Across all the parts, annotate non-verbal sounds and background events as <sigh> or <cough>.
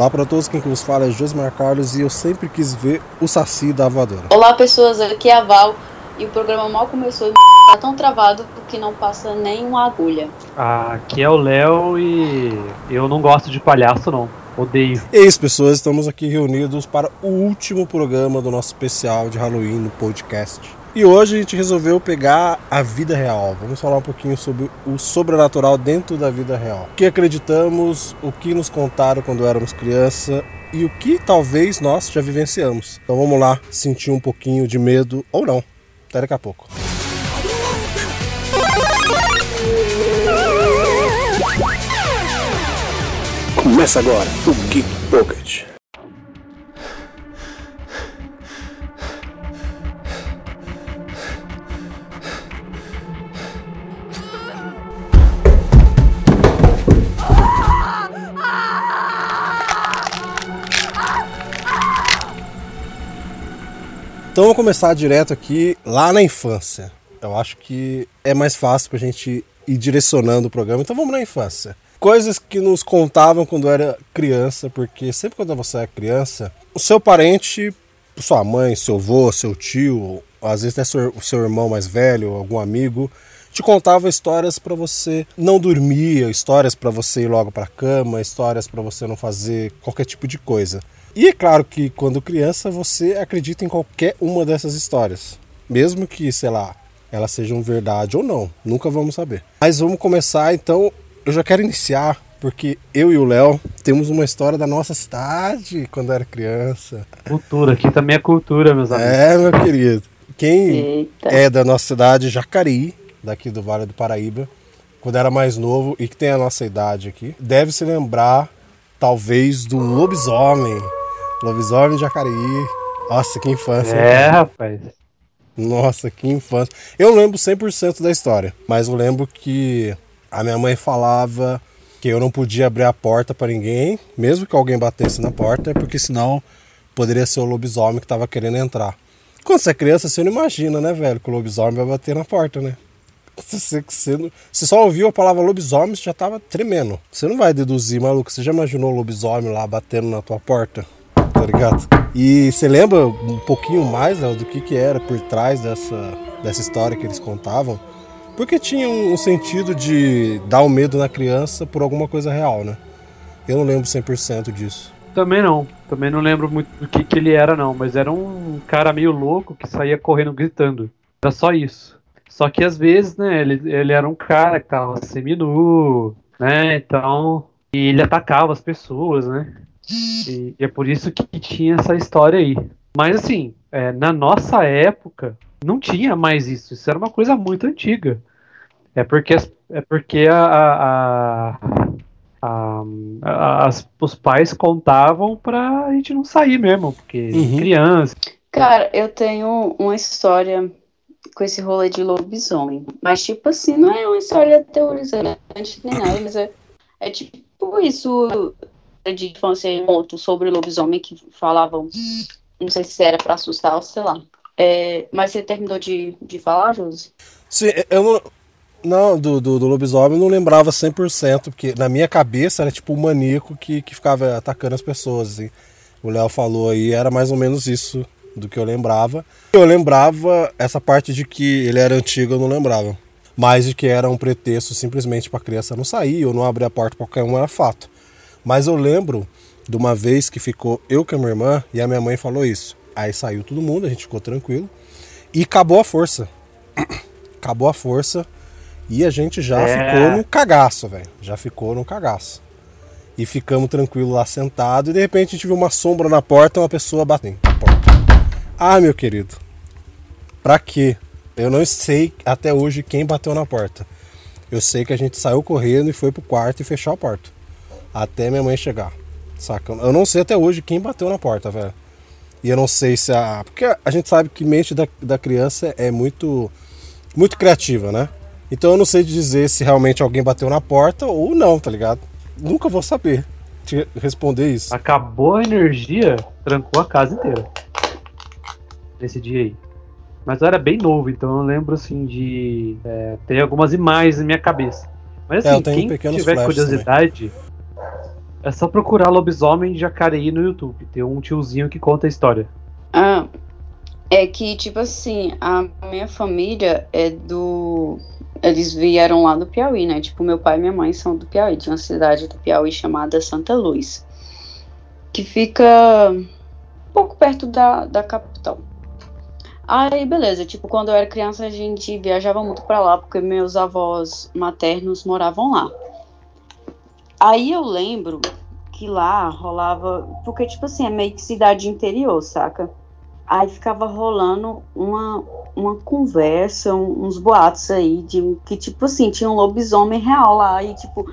Olá para todos, quem que vos fala é Josmar Carlos e eu sempre quis ver o Saci da voadora. Olá pessoas, aqui é a Val e o programa mal começou e tá tão travado que não passa nem uma agulha. Aqui é o Léo e eu não gosto de palhaço não, odeio. E é isso pessoas, estamos aqui reunidos para o último programa do nosso especial de Halloween no podcast. E hoje a gente resolveu pegar a vida real. Vamos falar um pouquinho sobre o sobrenatural dentro da vida real. O que acreditamos, o que nos contaram quando éramos criança e o que talvez nós já vivenciamos. Então vamos lá sentir um pouquinho de medo ou não. Até daqui a pouco. Começa agora o Geek Pocket. Então vamos começar direto aqui lá na infância. Eu acho que é mais fácil pra gente ir direcionando o programa. Então vamos na infância. Coisas que nos contavam quando era criança, porque sempre quando você é criança, o seu parente, sua mãe, seu avô, seu tio, às vezes até o seu irmão mais velho, algum amigo, te contava histórias para você não dormir, histórias para você ir logo para cama, histórias para você não fazer qualquer tipo de coisa. E é claro que quando criança você acredita em qualquer uma dessas histórias, mesmo que, sei lá, elas sejam verdade ou não, nunca vamos saber. Mas vamos começar então, eu já quero iniciar porque eu e o Léo temos uma história da nossa cidade quando era criança. Cultura, aqui também é cultura, meus amigos. É, meu querido. Quem Eita. é da nossa cidade, Jacareí, daqui do Vale do Paraíba, quando era mais novo e que tem a nossa idade aqui, deve se lembrar, talvez, do lobisomem. Lobisomem de Jacareí. Nossa, que infância. É, cara? rapaz. Nossa, que infância. Eu lembro 100% da história, mas eu lembro que a minha mãe falava que eu não podia abrir a porta para ninguém, mesmo que alguém batesse na porta, porque senão poderia ser o lobisomem que estava querendo entrar. Quando você é criança, você não imagina, né, velho, que o lobisomem vai bater na porta, né? <laughs> Você, você, você só ouviu a palavra lobisomem, você já tava tremendo. Você não vai deduzir, maluco. Você já imaginou o lobisomem lá batendo na tua porta? Tá ligado? E você lembra um pouquinho mais Léo, do que, que era por trás dessa, dessa história que eles contavam? Porque tinha um, um sentido de dar o medo na criança por alguma coisa real, né? Eu não lembro 100% disso. Também não. Também não lembro muito do que, que ele era, não. Mas era um cara meio louco que saía correndo gritando. Era só isso. Só que às vezes, né, ele, ele era um cara que tava seminu, né? Então. E ele atacava as pessoas, né? E, e é por isso que tinha essa história aí. Mas assim, é, na nossa época, não tinha mais isso. Isso era uma coisa muito antiga. É porque, é porque a, a- a- a- as- os pais contavam pra gente não sair mesmo, porque Uhum. criança. Cara, eu tenho uma história com esse rolê de lobisomem. Mas, tipo assim, não é uma história teorizante nem nada, mas é, é tipo isso de infância em conto sobre lobisomem que falavam. Não sei se era pra assustar ou sei lá. É, mas você terminou de, de falar, Josi? Sim, eu não. Não, do, do, do lobisomem eu não lembrava 100%, porque na minha cabeça era tipo um maníaco que, que ficava atacando as pessoas. Assim. O Léo falou aí, era mais ou menos isso do que eu lembrava. Eu lembrava essa parte de que ele era antigo, eu não lembrava. Mas de que era um pretexto simplesmente para a criança não sair ou não abrir a porta para qualquer um era fato. Mas eu lembro de uma vez que ficou eu com a minha irmã e a minha mãe falou isso. Aí saiu todo mundo, a gente ficou tranquilo. E acabou a força. <coughs> Acabou a força. E a gente já É. ficou no cagaço, velho. Já ficou no cagaço. E ficamos tranquilos lá sentados. E de repente a gente viu uma sombra na porta e uma pessoa batendo na porta. Ah, meu querido. Pra quê? Eu não sei até hoje quem bateu na porta. Eu sei que a gente saiu correndo e foi pro quarto e fechou a porta. Até minha mãe chegar. Saca? Eu não sei até hoje quem bateu na porta, velho. E eu não sei se a. Porque a gente sabe que mente da, da criança é muito. Muito criativa, né? Então eu não sei dizer se realmente alguém bateu na porta ou não, tá ligado? Nunca vou saber te responder isso. Acabou a energia, trancou a casa inteira. Nesse dia aí. Mas eu era bem novo, então eu lembro assim de é, ter algumas imagens na minha cabeça. Mas É, eu assim, tenho quem tiver curiosidade, É só procurar lobisomem Jacareí no YouTube. Tem um tiozinho que conta a história. Ah, é que, tipo assim, a minha família é do. Eles vieram lá do Piauí, né? Tipo, meu pai e minha mãe são do Piauí, de uma cidade do Piauí chamada Santa Luz. Que fica um pouco perto da, da capital. Aí, beleza, tipo, quando eu era criança a gente viajava muito pra lá, porque meus avós maternos moravam lá. Aí eu lembro que lá rolava. Porque, tipo assim, é meio que cidade interior, saca? Aí ficava rolando uma, uma conversa, um- uns boatos aí, de que, tipo assim, tinha um lobisomem real lá. E, tipo,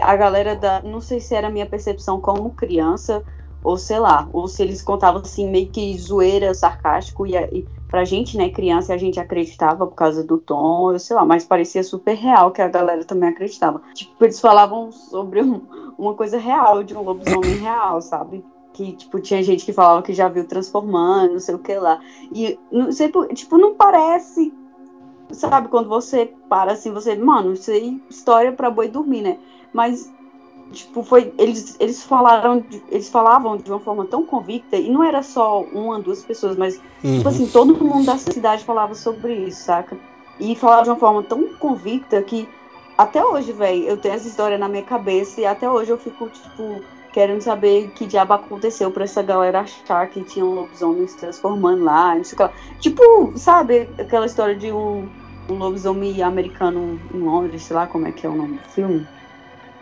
a galera da. Não sei se era a minha percepção como criança, ou sei lá, ou se eles contavam assim, meio que zoeira, sarcástico, e, e pra gente, né, criança, a gente acreditava por causa do tom, eu sei lá, mas parecia super real que a galera também acreditava. Tipo, eles falavam sobre um- uma coisa real, de um lobisomem <coughs> real, sabe? Que, tipo, tinha gente que falava que já viu transformando, não sei o que lá. E, não sei, tipo, não parece, sabe, quando você para assim, você, mano, isso aí, história pra boi dormir, né? Mas, tipo, foi, eles, eles falaram, de- eles falavam de uma forma tão convicta, e não era só uma, duas pessoas, mas Uhum. Tipo assim, todo mundo da cidade falava sobre isso, saca? E falava de uma forma tão convicta que até hoje, velho, eu tenho essa história na minha cabeça e até hoje eu fico, tipo, querendo saber que diabo aconteceu pra essa galera achar que tinha um lobisomem se transformando lá, não sei o que lá. Tipo, sabe aquela história de um, um lobisomem americano em Londres, sei lá como é que é o nome do filme?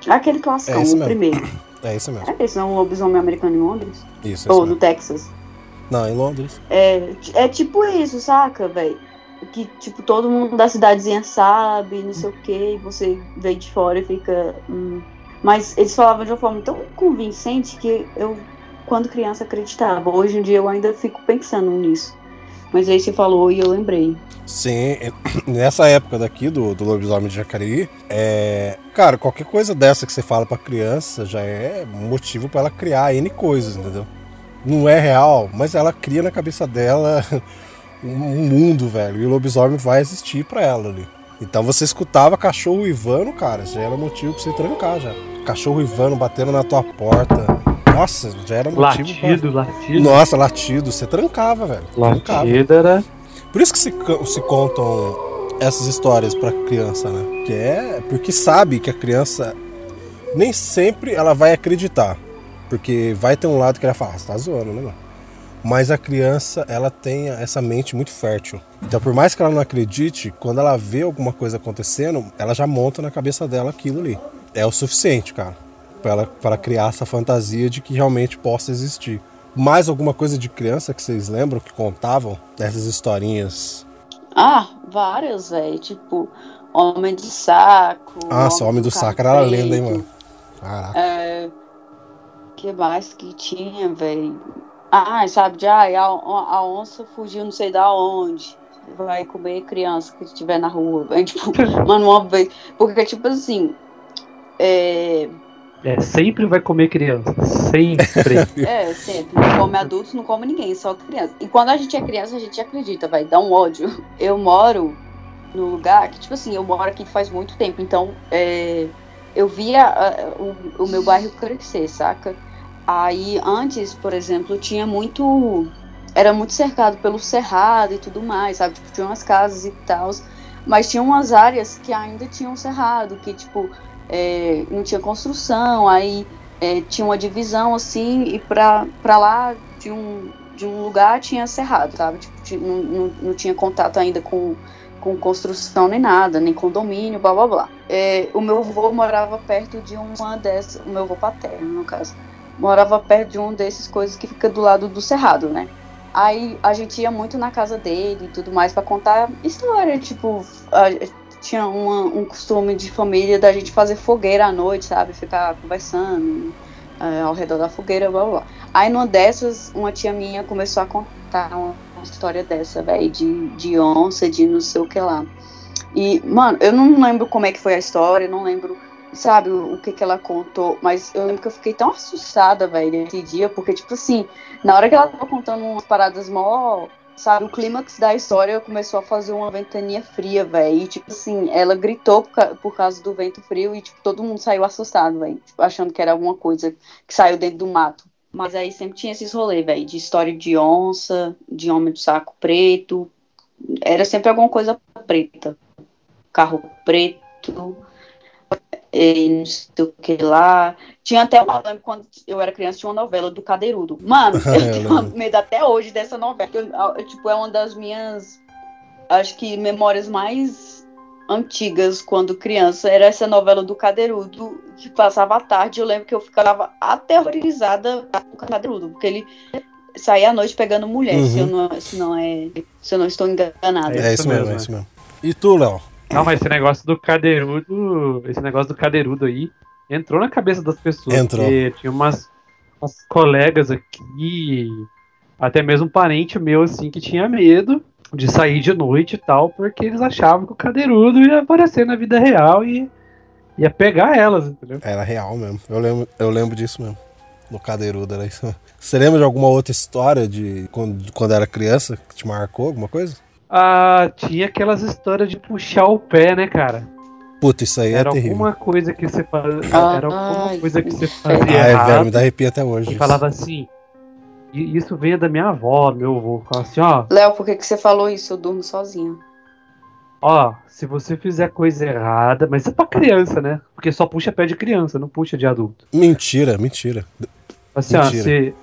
Aquele classicão, É o primeiro. É isso mesmo. É esse, não é um lobisomem americano em Londres? Isso, é Ou no mesmo. Texas? Não, em Londres. É, é tipo isso, saca, velho? Que, tipo, todo mundo da cidadezinha sabe, não sei o que, e você vem de fora e fica. hum. Mas eles falavam de uma forma tão convincente que eu, quando criança, acreditava. Hoje em dia eu ainda fico pensando nisso. Mas aí você falou e eu lembrei. Sim, <clears throat> nessa época daqui do, do lobisomem de Jacareí, é. Cara, qualquer coisa dessa que você fala pra criança já é motivo pra ela criar N coisas, entendeu? Não é real, mas ela cria na cabeça dela <laughs> um mundo, velho. E o lobisomem vai existir pra ela ali. Então você escutava cachorro uivando, cara, já era motivo pra você trancar já. Cachorro uivando, batendo na tua porta. Nossa, já era motivo Latido, pra. latido. Nossa, latido, você trancava, velho. Trancava. Latido era. Por isso que se, se contam essas histórias pra criança, né? Que é porque sabe que a criança nem sempre ela vai acreditar. Porque vai ter um lado que ela fala, ah, você tá zoando, né, mano? Mas a criança, ela tem essa mente muito fértil. Então, por mais que ela não acredite, quando ela vê alguma coisa acontecendo, ela já monta na cabeça dela aquilo ali. É o suficiente, cara, ela criar essa fantasia de que realmente possa existir. Mais alguma coisa de criança que vocês lembram que contavam dessas historinhas? Ah, várias, velho. Tipo, Homem de Saco. Nossa, o Homem do Saco era lenda, hein, mano? Caraca. É, que mais que tinha, velho? Ah, sabe, de ai, a, a onça fugiu não sei da onde. Vai comer criança que estiver na rua. É, <laughs> tipo, mano, uma vez. Porque, tipo assim. É, É, sempre vai comer criança. Sempre. <laughs> é, sempre. Não come adultos, não come ninguém, só criança. E quando a gente é criança, a gente acredita, vai dar um ódio. Eu moro no lugar que, tipo assim, eu moro aqui faz muito tempo, então é, eu via ah, o, o meu bairro crescer, saca? Aí antes, por exemplo, tinha muito. Era muito cercado pelo cerrado e tudo mais, sabe? Tipo, tinha umas casas e tal. Mas tinha umas áreas que ainda tinham cerrado, que, tipo, é, não tinha construção, aí é, tinha uma divisão assim, e pra, lá de um, de um lugar tinha cerrado, sabe? Tipo, ti- não, não, não tinha contato ainda com, com construção nem nada, nem condomínio, blá blá blá. É, o meu avô morava perto de uma dessas, o meu avô paterno, no caso, morava perto de um desses coisas que fica do lado do cerrado, né? Aí a gente ia muito na casa dele e tudo mais pra contar história, tipo, a- tinha uma- um costume de família da gente fazer fogueira à noite, sabe? Ficar conversando é, ao redor da fogueira, blá blá. Aí numa dessas, uma tia minha começou a contar uma, uma história dessa, velho, de, de onça, de não sei o que lá. E, mano, eu não lembro como é que foi a história, não lembro, sabe, o, o que que ela contou, mas eu lembro que eu fiquei tão assustada, velho, nesse dia, porque, tipo assim, na hora que ela tava contando umas paradas mó sabe, o clímax da história começou a fazer uma ventania fria, velho. E, tipo assim, ela gritou por, por causa do vento frio e, tipo, todo mundo saiu assustado, velho. Tipo, achando que era alguma coisa que saiu dentro do mato. Mas aí sempre tinha esses rolês, velho, de história de onça, de homem do saco preto. Era sempre alguma coisa preta. Carro preto, e não sei o que lá. Tinha até uma. eu lembro quando eu era criança, tinha uma novela do Cadeirudo. Mano, <laughs> eu Eu tenho lembro. medo até hoje dessa novela. que eu- tipo, é uma das minhas. Acho que memórias mais antigas quando criança. Era essa novela do Cadeirudo que passava à tarde. Eu lembro que eu ficava aterrorizada com o Cadeirudo, porque ele saía à noite pegando mulher, se, eu não, se, não é, se eu não estou enganada. É, isso isso mesmo, é é. isso mesmo. E tu, Léo? Não, mas esse negócio do cadeirudo, esse negócio do cadeirudo aí, entrou na cabeça das pessoas. Entrou. Porque tinha umas, umas colegas aqui, até mesmo um parente meu, assim, que tinha medo de sair de noite e tal, porque eles achavam que o cadeirudo ia aparecer na vida real e ia pegar elas, entendeu? Era real mesmo. Eu lembro, eu lembro disso mesmo. No Cadeirudo era isso. <laughs> Você lembra de alguma outra história de quando, de quando era criança que te marcou, alguma coisa? Ah, tinha aquelas histórias de puxar o pé, né, cara? Puta, isso aí Era é terrível. alguma coisa que você fazia. Ah, era alguma ai, coisa que você é. fazia Ah, é velho, me dá arrepio até hoje. E isso. falava assim. E isso veio da minha avó, meu avô. Falava assim, ó, Léo, por que, que você falou isso? Eu durmo sozinha. ó, se você fizer coisa errada, mas é pra criança, né? Porque só puxa pé de criança, não puxa de adulto. Mentira, mentira. Assim, Mentira. ó, se.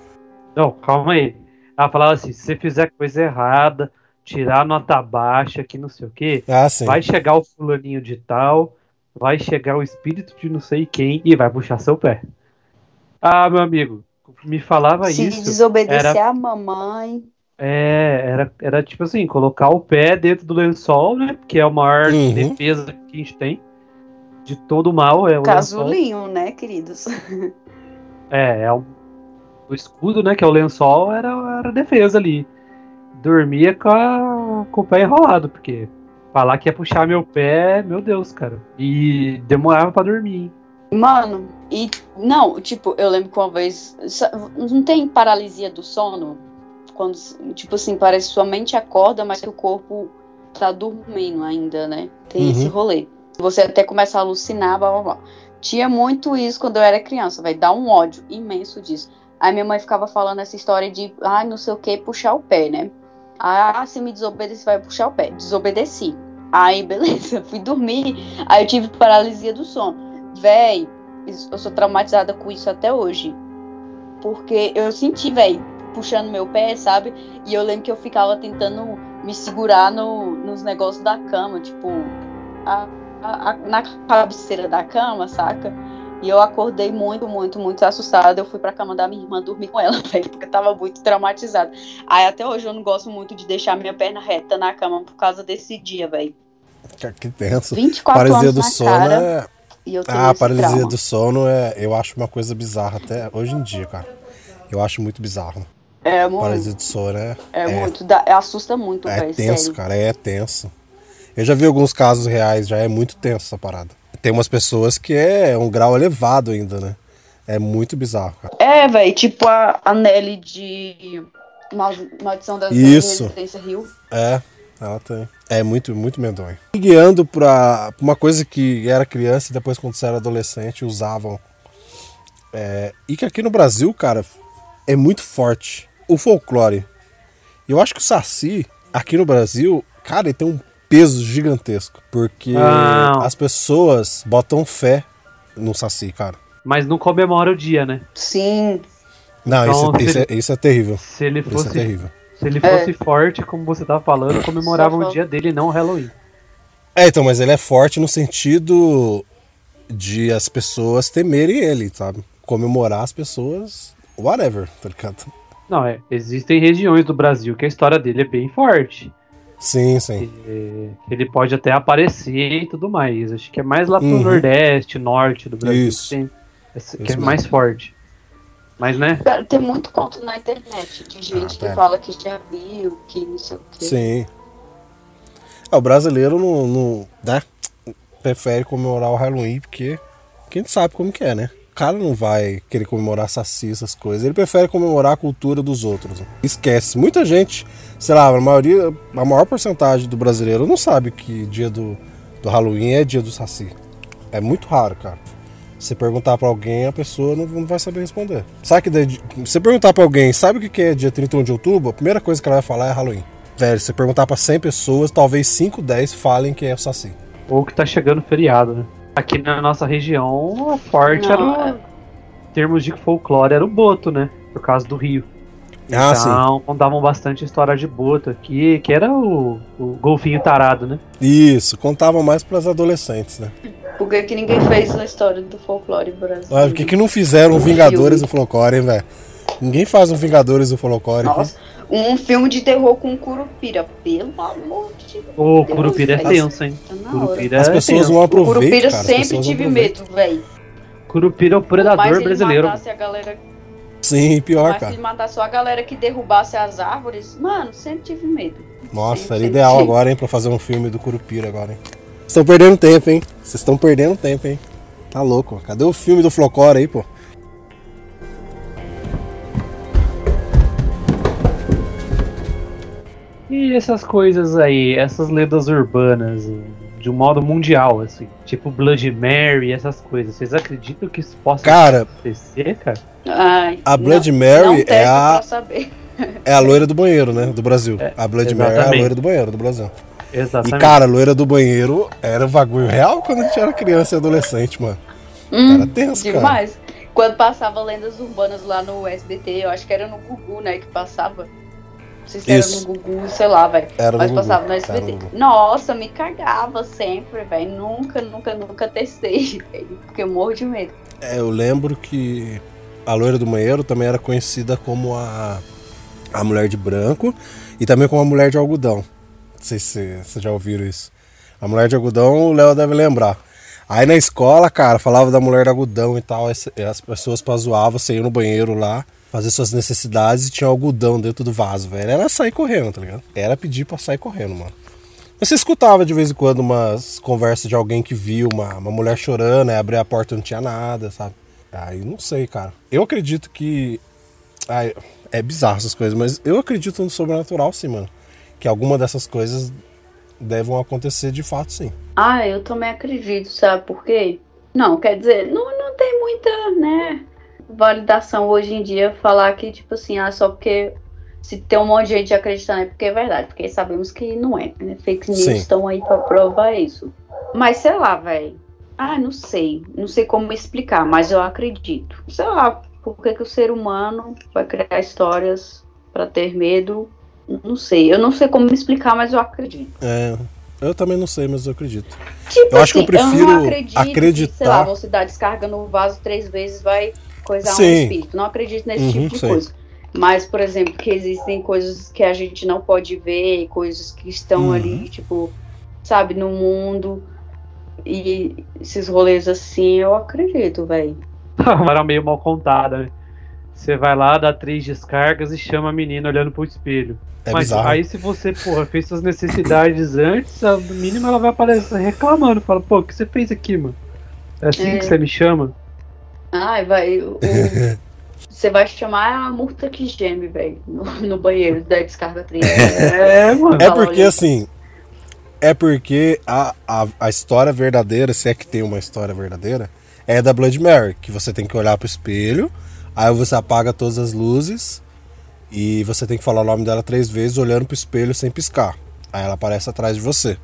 Não, calma aí. Ela falava assim, se você fizer coisa errada, tirar nota baixa, que não sei o quê, Ah, vai chegar o fulaninho de tal, vai chegar o espírito de não sei quem e vai puxar seu pé. Ah, meu amigo, me falava Se isso. desobedecer era- a mamãe. É, era, era tipo assim, colocar o pé dentro do lençol, né? Que é a maior Uhum. defesa que a gente tem de todo mal. É o lençol. Casulinho, né, queridos? <laughs> É, é o, o escudo, né? Que é o lençol, era, era a defesa ali. Dormia com, a- com o pé enrolado, porque falar que ia puxar meu pé, meu Deus, cara. E demorava pra dormir. Mano, e não, tipo, eu lembro que uma vez. Não tem paralisia do sono? Quando, tipo assim, parece que sua mente acorda, mas que o corpo tá dormindo ainda, né? Tem Uhum. esse rolê. Você até começa a alucinar, blá blá blá. Tinha muito isso quando eu era criança, vai dar um ódio imenso disso. Aí minha mãe ficava falando essa história de, ai, não sei o que, puxar o pé, né? Ah, se me desobedecer, vai puxar o pé. Desobedeci. Aí, <laughs> beleza, fui dormir. Aí eu tive paralisia do sono. Véi, eu sou traumatizada com isso até hoje. Porque eu senti, véi, puxando meu pé, sabe? E eu lembro que eu ficava tentando me segurar no, nos negócios da cama, tipo, a- a- a- na cabeceira da cama, saca? E eu acordei muito, muito, muito assustada. Eu fui pra cama da minha irmã dormir com ela, <laughs> velho, porque eu tava muito traumatizada. Aí até hoje eu não gosto muito de deixar minha perna reta na cama por causa desse dia, velho. Que, tenso. 24 Paralisia anos do na sono cara é. e eu tenho Ah, a paralisia trauma. do sono é. Eu acho uma coisa bizarra até hoje em dia, cara. Eu acho muito bizarro. É muito. Paralisia do sono é. É, é- muito, dá- assusta muito, É velho. tenso, sério. cara, é tenso. Eu já vi alguns casos reais, já é muito tenso essa parada. Tem umas pessoas que é um grau elevado ainda, né? É muito bizarro, cara. É, velho, tipo a, a Nelly de Mal- Maldição das Isso. Residência Rio. É, ela tem. É muito, muito medonho. E guiando pra pra uma coisa que era criança e depois, quando você era adolescente, usavam. É, e que aqui no Brasil, cara, é muito forte. O folclore. Eu acho que o Saci, aqui no Brasil, cara, ele tem um peso gigantesco. Porque Não. as pessoas botam fé no Saci, cara. Mas não comemora o dia, né? Sim. Não, Então, isso, isso se- é, isso é terrível. Se ele Isso é fosse, terrível. se ele fosse forte, como você tava falando, comemoravam o dia dele, não o Halloween. É, então, mas ele é forte no sentido de as pessoas temerem ele, sabe? Comemorar as pessoas, whatever, tá ligado? Não, é. Existem regiões do Brasil que a história dele é bem forte. Sim, sim. É, ele pode até aparecer e tudo mais. Acho que é mais lá pro Uhum. Nordeste, Norte do Brasil Isso. que, tem que Isso é mesmo. mais forte. Mas, né? Cara, tem muito conto na internet de gente Ah, que tá. fala que já viu, que não sei o quê. Sim. É, o brasileiro não, não né? prefere comemorar o Halloween porque quem sabe como que é, né? Cara não vai querer comemorar saci, essas coisas. Ele prefere comemorar a cultura dos outros. Esquece. Muita gente, sei lá, a maioria, a maior porcentagem do brasileiro não sabe que dia do, do Halloween é dia do saci. É muito raro, cara. Você perguntar pra alguém, a pessoa não, não vai saber responder. Sabe que daí, você perguntar pra alguém, sabe o que é dia 31 de outubro? A primeira coisa que ela vai falar é Halloween. Velho, se perguntar pra 100 pessoas, talvez 5, 10 falem que é o Saci. Ou que tá chegando feriado, né? Aqui na nossa região, a forte era. Não, Em termos de folclore, era o boto, né? Por causa do rio. Ah, sim. então, contavam bastante história de boto aqui, que era o, o golfinho tarado, né? Isso, contava mais pras adolescentes, né? Por que, que ninguém fez na história do folclore brasileiro? Olha, por que, que não fizeram um Vingadores do Folclore, hein, velho? Ninguém faz um Vingadores do Folclore. aqui. Um filme de terror com Curupira, pelo amor de Deus. O Deus, Curupira é velho. tenso, hein? Tá hora. Curupira As é pessoas tenso. não O aproveitam, Curupira cara. Sempre tive medo, velho. Curupira é o predador brasileiro. matasse a galera, Sim, pior, que cara. ele matasse só a galera que derrubasse as árvores, mano, sempre tive medo. Nossa, Sempre, era ideal tive. agora, hein, pra fazer um filme do Curupira agora, hein? Vocês estão perdendo tempo, hein? Vocês estão perdendo tempo, hein? Tá louco. Cadê o filme do Flocora aí, pô? E essas coisas aí, essas lendas urbanas, de um modo mundial, assim, tipo Blood Mary, essas coisas. Vocês acreditam que isso possa Cara, acontecer, cara? Ai, A Blood não, Mary não é a- é a loira do banheiro, né? Do Brasil. É, a Blood Mary é a exatamente. loira do banheiro do Brasil. E, Exatamente. cara, a loira do banheiro era um bagulho real quando a gente era criança e adolescente, mano. Hum, Era tenso, cara. demais. Quando passava lendas urbanas lá no SBT, eu acho que era no Gugu, né, que passava. Não sei se Isso. era no Gugu, sei lá, velho. Era Mas no Gugu. passava no SBT. no Gugu. Nossa, me cagava sempre, velho. Nunca, nunca, nunca testei, <laughs> velho. Porque eu morro de medo. É, eu lembro que a loira do banheiro também era conhecida como a, a mulher de branco e também como a mulher de algodão. Não sei se vocês já ouviram isso. A mulher de algodão, o Léo deve lembrar. Aí na escola, cara, falava da mulher de algodão e tal. As as pessoas pra zoar, você ia no banheiro lá, fazer suas necessidades e tinha algodão dentro do vaso, velho. Era sair correndo, tá ligado? Era pedir pra sair correndo, mano. Você escutava de vez em quando umas conversas de alguém que viu uma, uma mulher chorando, aí abrir a porta e não tinha nada, sabe? Aí não sei, cara. Eu acredito que. Ai, é bizarro essas coisas, mas eu acredito no sobrenatural, sim, mano. Que alguma dessas coisas devam acontecer de fato, sim. Ah, eu também acredito, sabe por quê? Não, quer dizer, não, não tem muita, né, validação hoje em dia falar que, tipo assim, ah, só porque se tem um monte de gente acreditando é porque é verdade, porque sabemos que não é, né? Fake news Sim. estão aí pra provar isso. Mas sei lá, velho. Ah, não sei. Não sei como explicar, mas eu acredito. Sei lá, por que, que o ser humano vai criar histórias pra ter medo? Não sei. Eu não sei como me explicar, mas eu acredito. É, eu também não sei, mas eu acredito. Tipo Eu acho que eu assim, prefiro não acredito Que, sei acreditar- lá, você dá descarga no vaso três vezes, vai um Sim. espírito. Não acredito nesse Uhum, tipo de sei. coisa. Mas, por exemplo, que existem coisas que a gente não pode ver, coisas que estão Uhum. ali, tipo, sabe, no mundo. E esses rolês assim, eu acredito, velho. <laughs> Era meio mal contada, né? Você vai lá, dá três descargas e chama a menina olhando pro espelho. É Mas bizarro. aí se você, porra, fez suas necessidades antes, a mínima ela vai aparecer reclamando. Fala, pô, o que você fez aqui, mano? É assim É. que você me chama? Ai, vai. o- <laughs> Você vai chamar a murta que geme, velho, no, no banheiro da descarga três. É, mano. É Fala, porque olha. assim. É porque a, a, a história verdadeira, se é que tem uma história verdadeira, é da Blood Mary, que você tem que olhar pro espelho, aí você apaga todas as luzes e você tem que falar o nome dela três vezes olhando pro espelho sem piscar. Aí ela aparece atrás de você.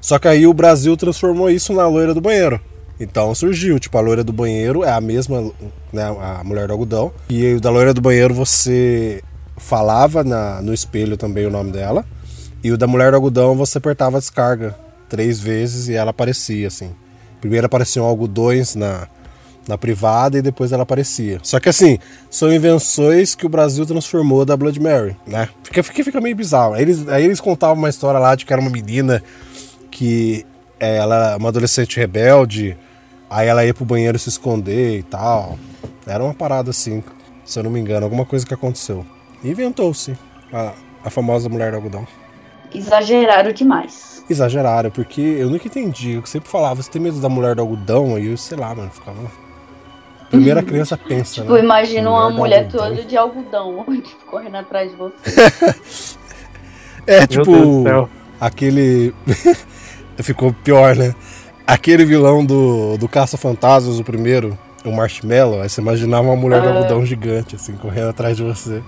Só que aí o Brasil transformou isso na loira do banheiro. Então surgiu, tipo, a loira do banheiro é a mesma, né, a mulher do algodão. E da loira do banheiro você falava na, no espelho também o nome dela. E o da mulher do algodão você apertava a descarga três vezes e ela aparecia, assim. Primeiro apareciam algodões na, na privada e depois ela aparecia. Só que assim, são invenções que o Brasil transformou da Blood Mary, né? Fica, fica, fica meio bizarro. Aí eles, aí eles contavam uma história lá de que era uma menina que é, ela era uma adolescente rebelde, aí ela ia pro banheiro se esconder e tal. Era uma parada assim, se eu não me engano, alguma coisa que aconteceu. Inventou-se a, a famosa mulher do algodão. Exageraram demais. Exageraram, porque eu nunca entendi. Eu sempre falava, você tem medo da mulher do algodão? Aí eu, sei lá, mano, ficava. primeira criança pensa, Tipo, né? imagina uma mulher toda de algodão, <laughs> tipo, correndo atrás de você. <laughs> É Meu tipo Deus do céu. aquele. <laughs> Ficou pior, né? Aquele vilão do, do Caça-Fantasmas, o primeiro, o Marshmallow, aí você imaginava uma mulher de É. algodão gigante, assim, correndo atrás de você.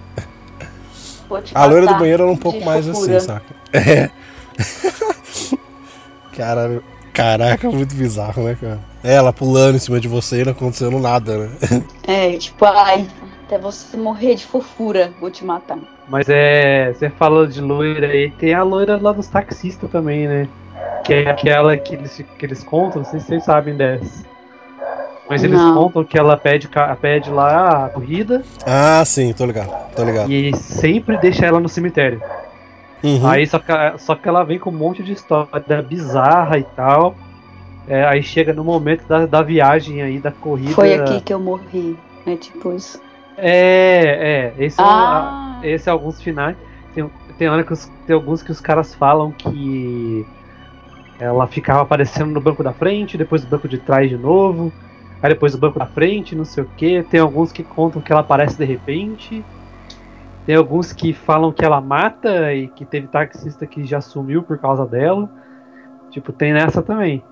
A loira do banheiro era um de pouco mais assim, saca? É. <laughs> Cara, caraca, muito bizarro, né, cara? Ela pulando em cima de você e não acontecendo nada, né? <laughs> É, tipo, ai, até você morrer de fofura, vou te matar. Mas é. Você falou de loira aí, tem a loira lá dos taxistas também, né? Que é aquela que eles, que eles contam, não sei se vocês sabem dessa. Mas eles Não. contam que ela pede, pede lá a corrida Ah, sim, tô ligado, tô ligado. e sempre deixa ela no cemitério. Uhum. Aí só que, só que ela vem com um monte de história bizarra e tal. É, aí chega no momento da, da viagem aí, da corrida. Foi aqui que eu morri. É tipo isso. É, é. Esse é, Ah, esse é alguns finais. Tem, tem, hora que os- tem alguns que os caras falam que ela ficava aparecendo no banco da frente, depois no banco de trás de novo, aí depois no banco da frente, não sei o que. Tem alguns que contam que ela aparece de repente. Tem alguns que falam que ela mata e que teve taxista que já sumiu por causa dela. Tipo, tem nessa também.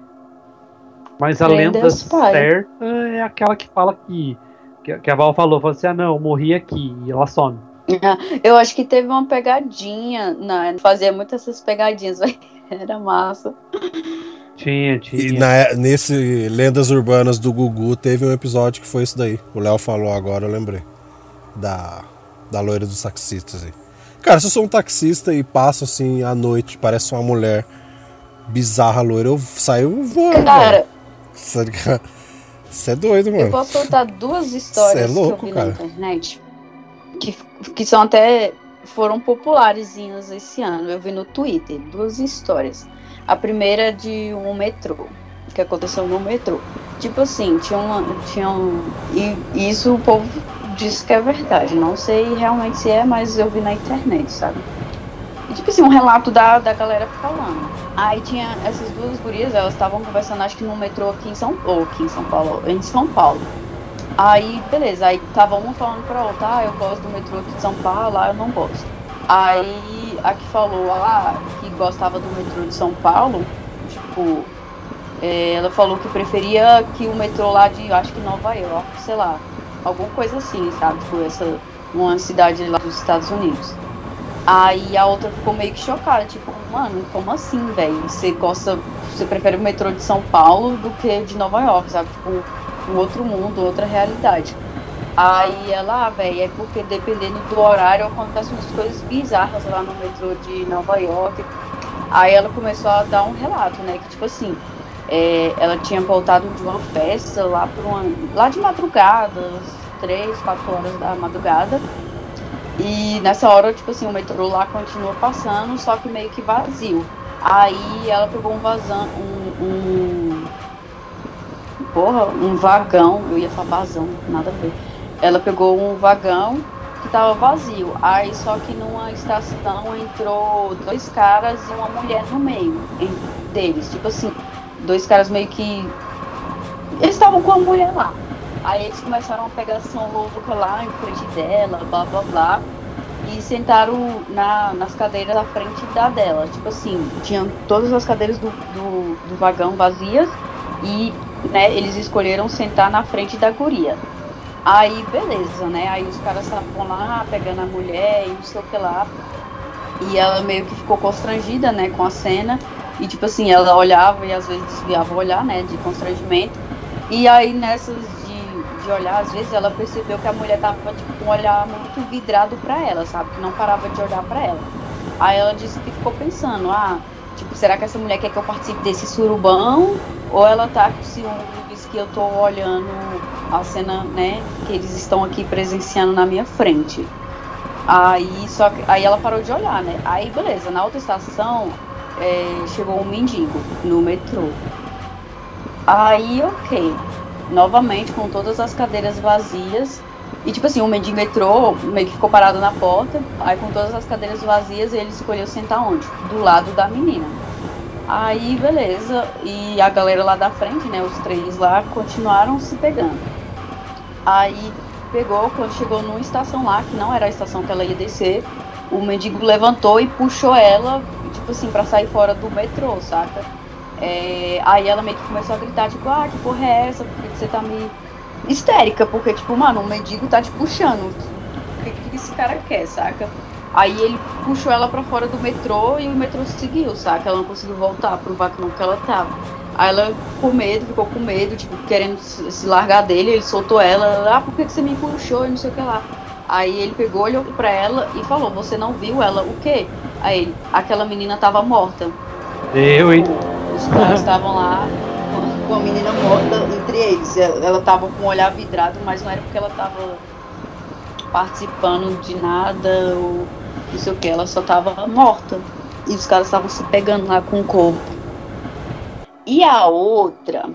Mas a Crê em lenda Deus Pai. certa é aquela que fala que. Que, que a Val falou, falou assim, ah não, eu morri aqui, e ela some. <laughs> eu acho que teve uma pegadinha. Na, fazia muitas essas pegadinhas, velho. <laughs> Era massa. Tinha, E tinha. na- nesse Lendas Urbanas do Gugu teve um episódio que foi isso daí. O Léo falou agora, eu lembrei. Da, da loira dos taxistas aí. Cara, se eu sou um taxista e passo assim à noite, parece uma mulher bizarra loira, eu saio voando. Cara, velho. Você é doido, eu mano. posso contar duas histórias é louco, que eu vi cara. na internet. Que, que são até. Foram popularezinhas esse ano. Eu vi no Twitter. Duas histórias. A primeira é de um metrô. Que aconteceu no metrô. Tipo assim, tinha uma. Tinha um, e isso o povo diz que é verdade. Não sei realmente se é, mas eu vi na internet, sabe? E, tipo assim, um relato da, da galera falando. Aí tinha essas duas gurias, elas estavam conversando, acho que no metrô aqui em São ou aqui em São Paulo, em São Paulo. Aí, beleza, aí tava uma falando pra outra, ah, eu gosto do metrô aqui de São Paulo, lá eu não gosto. Aí a que falou lá que gostava do metrô de São Paulo, tipo, é, ela falou que preferia que o metrô lá de, acho que Nova York, sei lá, alguma coisa assim, sabe? Tipo, essa, uma cidade lá dos Estados Unidos. Aí a outra ficou meio que chocada, tipo, mano, como assim, velho? Você gosta, você prefere o metrô de São Paulo do que de Nova York, sabe? Tipo, um outro mundo, outra realidade. Aí ela, ah, velho, é porque dependendo do horário acontecem umas coisas bizarras lá no metrô de Nova York. Aí ela começou a dar um relato, né? Que tipo assim, é, ela tinha voltado de uma festa lá por uma. lá de madrugada, às três, quatro horas da madrugada. E nessa hora, tipo assim, o metrô lá continua passando, só que meio que vazio. Aí ela pegou um vazão, um, um porra, um vagão, eu ia falar vazão, nada a ver. Ela pegou um vagão que tava vazio. Aí só que numa estação entrou dois caras e uma mulher no meio deles. Tipo assim, dois caras meio que. Eles estavam com a mulher lá. Aí eles começaram a pegação louca lá em frente dela, blá blá blá. E sentaram na, nas cadeiras da frente da dela. Tipo assim, tinham todas as cadeiras do, do, do vagão vazias e né, eles escolheram sentar na frente da guria. Aí, beleza, né? Aí os caras estavam lá pegando a mulher e não sei o que lá. E ela meio que ficou constrangida, né, com a cena. E, tipo assim, ela olhava e às vezes desviava o olhar, né, de constrangimento. E aí, nessas de, de olhar, às vezes ela percebeu que a mulher tava, tipo, com um olhar muito vidrado pra ela, sabe? Que não parava de olhar pra ela. Aí ela disse que ficou pensando, ah, tipo, será que essa mulher quer que eu participe desse surubão? Ou ela tá com ciúmes que eu tô olhando a cena, né, que eles estão aqui presenciando na minha frente. Aí, só que, aí ela parou de olhar, né? Aí, beleza, na outra estação é, chegou um mendigo no metrô. Aí, ok. Novamente, com todas as cadeiras vazias. E, tipo assim, o mendigo entrou, meio que ficou parado na porta. Aí, com todas as cadeiras vazias, ele escolheu sentar onde? Do lado da menina. Aí, beleza. E a galera lá da frente, né? Os três lá, continuaram se pegando. Aí pegou, quando chegou numa estação lá, que não era a estação que ela ia descer, o mendigo levantou e puxou ela, tipo assim, pra sair fora do metrô, saca? É, aí ela meio que começou a gritar, tipo, ah, que porra é essa? Por que você tá me. histérica? Porque, tipo, mano, o mendigo tá te puxando. O que, que esse cara quer, saca? Aí ele puxou ela pra fora do metrô e o metrô seguiu, saca? Ela não conseguiu voltar pro vacão que ela tava. Aí ela, com medo, ficou com medo, tipo, querendo se largar dele, ele soltou ela, ela ah, por que, que você me puxou e não sei o que lá. Aí ele pegou, olhou pra ela e falou, você não viu ela? O quê? Aí ele, aquela menina tava morta. Eu, hein? Os caras estavam lá com a menina morta entre eles. Ela tava com o olhar vidrado, mas não era porque ela tava participando de nada ou não sei o que, ela só tava morta. E os caras estavam se pegando lá com o corpo. E a outra,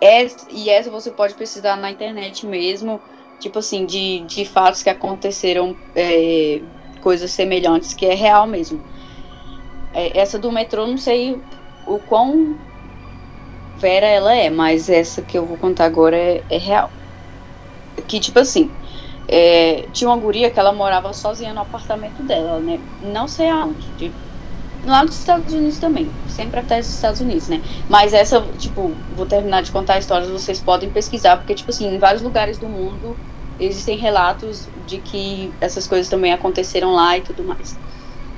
essa, e essa você pode pesquisar na internet mesmo, tipo assim, de, de fatos que aconteceram, é, coisas semelhantes, que é real mesmo. É, essa do metrô, não sei o quão vera ela é, mas essa que eu vou contar agora é, é real. Que, tipo assim, é, tinha uma guria que ela morava sozinha no apartamento dela, né? Não sei aonde, de, lá nos Estados Unidos também, sempre até nos Estados Unidos, né? Mas essa, tipo, vou terminar de contar a história, vocês podem pesquisar, porque, tipo assim, em vários lugares do mundo existem relatos de que essas coisas também aconteceram lá e tudo mais.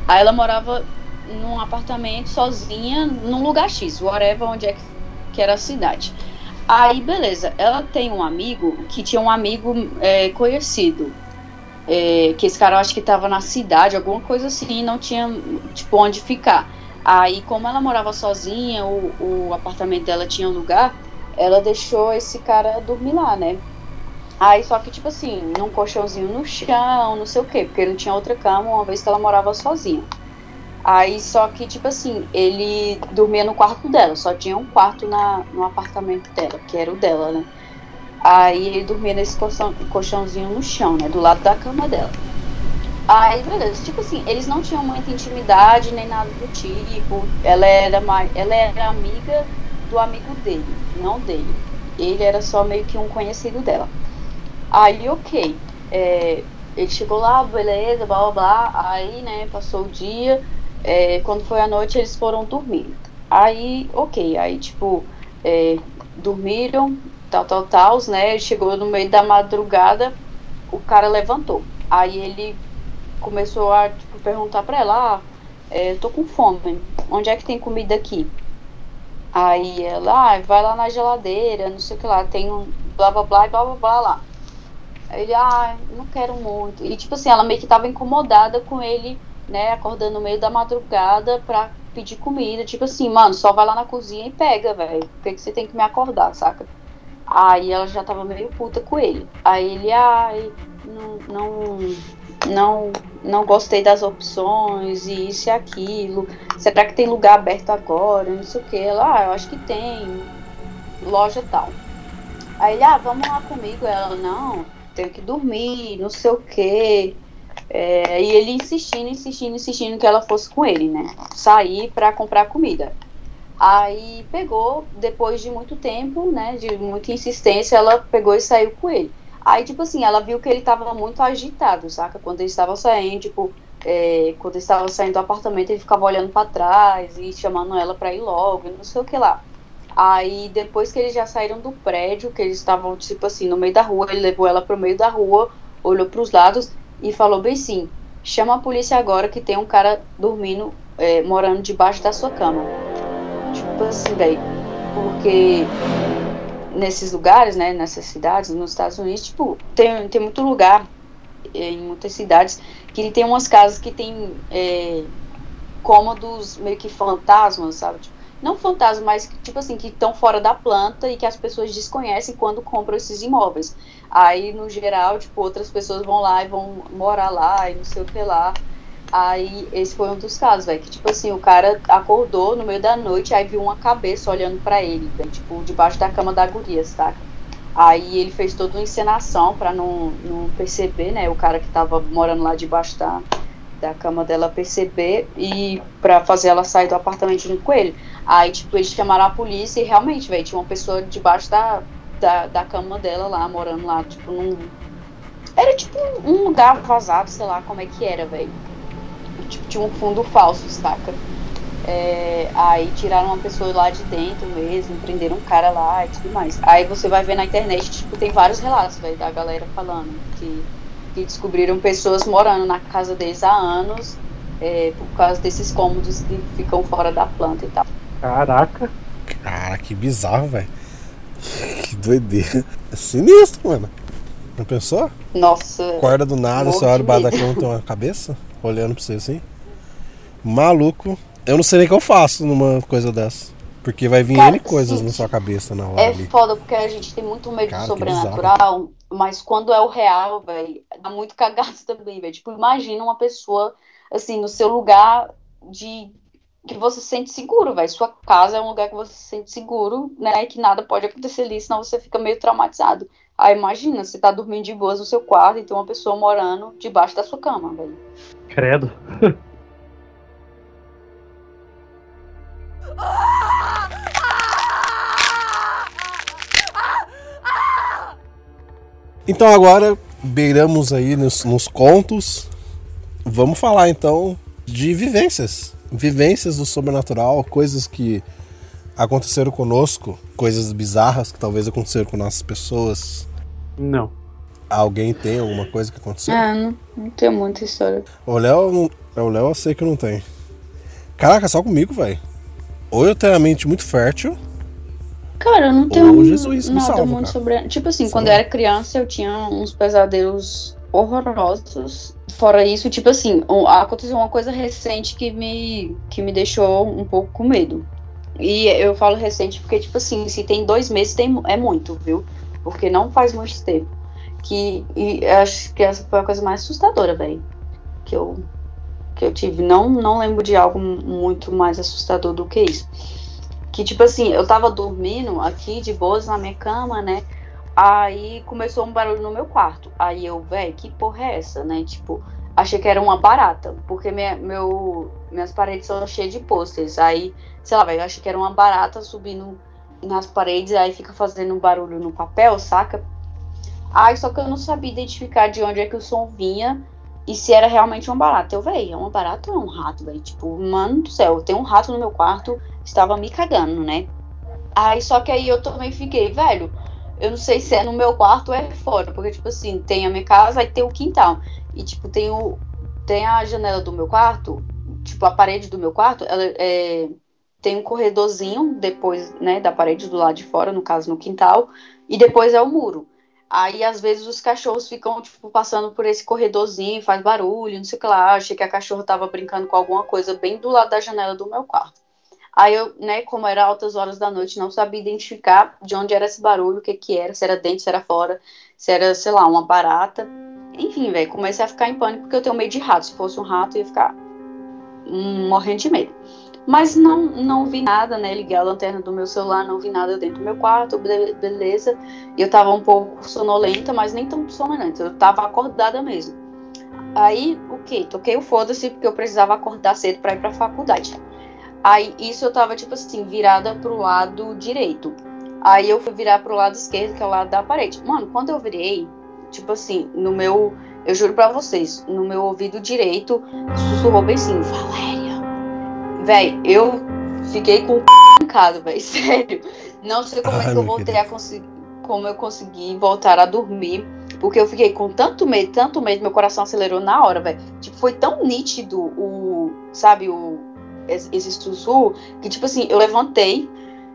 Aí ela morava num apartamento sozinha, num lugar X, whatever, onde é que era a cidade. Aí, beleza, ela tem um amigo que tinha um amigo é, conhecido. É, que esse cara eu acho que tava na cidade, alguma coisa assim, não tinha, tipo, onde ficar. Aí, como ela morava sozinha, o, o apartamento dela tinha um lugar, ela deixou esse cara dormir lá, né? Aí só que, tipo assim, num colchãozinho no chão, não sei o quê, porque não tinha outra cama, uma vez que ela morava sozinha. Aí só que, tipo assim, ele dormia no quarto dela, só tinha um quarto na, no apartamento dela, que era o dela, né? Aí ele dormia nesse colchão, colchãozinho no chão, né? Do lado da cama dela. Aí, beleza, tipo assim, eles não tinham muita intimidade nem nada do tipo. Ela era mais. Ela era amiga do amigo dele, não dele. Ele era só meio que um conhecido dela. Aí, ok. É, ele chegou lá, beleza, blá blá blá. Aí, né, passou o dia. É, quando foi a noite, eles foram dormir. Aí, ok. Aí, tipo, é, dormiram, tal, tal, tal, né? Chegou no meio da madrugada, o cara levantou. Aí ele começou a tipo, perguntar pra ela: ah, é, tô com fome, onde é que tem comida aqui? Aí ela, ah, vai lá na geladeira, não sei o que lá, tem um blá blá blá e blá blá blá lá. Ele, ah, não quero muito. E tipo assim, ela meio que tava incomodada com ele, né, acordando no meio da madrugada pra pedir comida. Tipo assim, mano, só vai lá na cozinha e pega, velho. Por que, que você tem que me acordar, saca? Aí ela já tava meio puta com ele. Aí ele, ai, não, não, não, não gostei das opções e isso e aquilo. Será que tem lugar aberto agora? Não sei o que. Ela, ah, eu acho que tem. Loja tal. Aí ele, ah, vamos lá comigo. Ela, não tenho que dormir, não sei o quê. É, e ele insistindo, insistindo, insistindo que ela fosse com ele, né? Sair para comprar comida. Aí pegou, depois de muito tempo, né? De muita insistência, ela pegou e saiu com ele. Aí, tipo assim, ela viu que ele tava muito agitado, saca? Quando eles estavam saindo, tipo, é, quando eles estavam saindo do apartamento, ele ficava olhando para trás e chamando ela pra ir logo, não sei o que lá. Aí depois que eles já saíram do prédio, que eles estavam tipo assim no meio da rua, ele levou ela pro meio da rua, olhou para os lados e falou bem sim: chama a polícia agora que tem um cara dormindo, é, morando debaixo da sua cama. Tipo assim, velho, porque nesses lugares, né, nessas cidades, nos Estados Unidos, tipo, tem, tem muito lugar é, em muitas cidades que tem umas casas que tem é, cômodos meio que fantasmas, sabe? Tipo, não fantasmas, mas tipo assim, que estão fora da planta e que as pessoas desconhecem quando compram esses imóveis. Aí, no geral, tipo, outras pessoas vão lá e vão morar lá e não sei o que lá. Aí, esse foi um dos casos, velho, que tipo assim, o cara acordou no meio da noite, aí viu uma cabeça olhando para ele, véio, tipo, debaixo da cama da guria, saca? Aí ele fez toda uma encenação para não, não perceber, né, o cara que tava morando lá debaixo da, da cama dela perceber e para fazer ela sair do apartamento junto com ele. Aí, tipo, eles chamaram a polícia e realmente, velho, tinha uma pessoa debaixo da, da, da cama dela lá, morando lá, tipo, num. Era tipo um lugar vazado, sei lá como é que era, velho. Tipo, tinha um fundo falso, saca? É, aí tiraram uma pessoa lá de dentro mesmo, prenderam um cara lá e tudo mais. Aí você vai ver na internet, tipo, tem vários relatos, velho, da galera falando que, que descobriram pessoas morando na casa deles há anos é, por causa desses cômodos que ficam fora da planta e tal. Caraca. Cara, que bizarro, velho. <laughs> Que doideira. É sinistro, mano. Não pensou? Nossa. Acorda do nada, você olha o cama tem uma cabeça olhando pra você assim. Maluco. Eu não sei nem o que eu faço numa coisa dessa. Porque vai vir Cara, N coisas sim. na sua cabeça na hora É ali. foda porque a gente tem muito medo Cara, do sobrenatural, mas quando é o real, velho, dá muito cagado <laughs> também, velho. Tipo, imagina uma pessoa, assim, no seu lugar de. que você se sente seguro, velho. Sua casa é um lugar que você se sente seguro, né? Que nada pode acontecer ali, senão você fica meio traumatizado. Aí imagina, você tá dormindo de boas no seu quarto e tem uma pessoa morando debaixo da sua cama, velho. Credo. <laughs> Então agora beiramos aí nos, nos contos. Vamos falar então de vivências. Vivências do sobrenatural, coisas que aconteceram conosco, coisas bizarras que talvez aconteceram com nossas pessoas. Não. Alguém tem alguma coisa que aconteceu? Ah, não, não tenho muita história. O Léo, não- é o Léo eu sei que não tem. Caraca, só comigo, velho. Ou eu tenho a mente muito fértil, Cara, eu não tenho Jesus, me nada salva, muito cara. sobre. Tipo assim, Sei quando eu era criança, eu tinha uns pesadelos horrorosos. Fora isso, tipo assim, aconteceu uma coisa recente que me, que me deixou um pouco com medo. E eu falo recente porque, tipo assim, se tem dois meses, tem, é muito, viu? Porque não faz muito tempo. Que, e acho que essa foi a coisa mais assustadora, velho. Que eu, que eu tive. Não, não lembro de algo muito mais assustador do que isso. Que, tipo assim, eu tava dormindo aqui de boas na minha cama, né? Aí começou um barulho no meu quarto. Aí eu, velho, que porra é essa, né? Tipo, achei que era uma barata. Porque minha, meu, minhas paredes são cheias de pôsteres. Aí, sei lá, velho, achei que era uma barata subindo nas paredes. Aí fica fazendo um barulho no papel, saca? Aí só que eu não sabia identificar de onde é que o som vinha. E se era realmente uma barata. Eu, velho, é uma barata ou é um rato, velho? Tipo, mano do céu, tem um rato no meu quarto estava me cagando, né? Aí só que aí eu também fiquei, velho, eu não sei se é no meu quarto ou é fora, porque tipo assim, tem a minha casa e tem o quintal. E tipo, tem o tem a janela do meu quarto, tipo a parede do meu quarto, ela é tem um corredorzinho depois, né, da parede do lado de fora, no caso no quintal, e depois é o muro. Aí, às vezes, os cachorros ficam, tipo, passando por esse corredorzinho, faz barulho, não sei o que lá. Achei que a cachorra tava brincando com alguma coisa bem do lado da janela do meu quarto. Aí eu, né, como era altas horas da noite, não sabia identificar de onde era esse barulho, o que que era, se era dentro, se era fora, se era, sei lá, uma barata. Enfim, velho, comecei a ficar em pânico porque eu tenho medo de rato. Se fosse um rato, eu ia ficar morrendo de medo. Mas não, não vi nada, né? Liguei a lanterna do meu celular, não vi nada dentro do meu quarto, be- beleza. Eu tava um pouco sonolenta, mas nem tão sonolenta. Eu tava acordada mesmo. Aí, o que? Toquei o foda-se porque eu precisava acordar cedo pra ir pra faculdade. Aí, isso eu tava, tipo assim, virada pro lado direito. Aí eu fui virar pro lado esquerdo, que é o lado da parede. Mano, quando eu virei, tipo assim, no meu. Eu juro pra vocês, no meu ouvido direito, sussurrou bem assim, Valéria. Véi, eu fiquei com o c... trancado, véi, <laughs> sério. Não sei como é Ai, que eu voltei a conseguir. Como eu consegui voltar a dormir. Porque eu fiquei com tanto medo, tanto medo, meu coração acelerou na hora, velho. Tipo, foi tão nítido o. Sabe, o. Esse sussurro, que, tipo assim, eu levantei,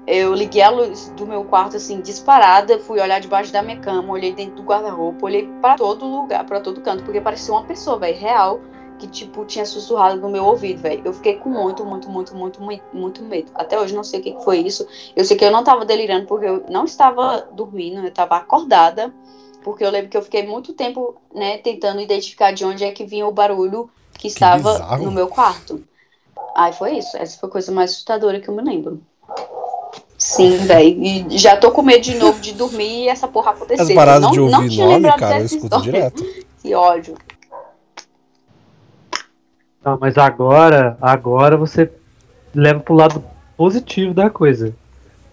eu liguei a luz do meu quarto, assim, disparada, fui olhar debaixo da minha cama, olhei dentro do guarda-roupa, olhei pra todo lugar, pra todo canto, porque parecia uma pessoa, velho, real, que, tipo, tinha sussurrado no meu ouvido, velho. Eu fiquei com muito, muito, muito, muito, muito, muito medo. Até hoje não sei o que que foi isso. Eu sei que eu não tava delirando porque eu não estava dormindo, eu tava acordada, porque eu lembro que eu fiquei muito tempo, né, tentando identificar de onde é que vinha o barulho que estava bizarro. no meu quarto. Aí foi isso. Essa foi a coisa mais assustadora que eu me lembro. Sim, velho. E já tô com medo de novo de dormir e essa porra acontecer. As paradas Eu de não, não ouvir tinha nome, lembrado cara, eu dessa escuto história. direto. <laughs> Que ódio. Tá, mas agora, agora você leva pro lado positivo da coisa.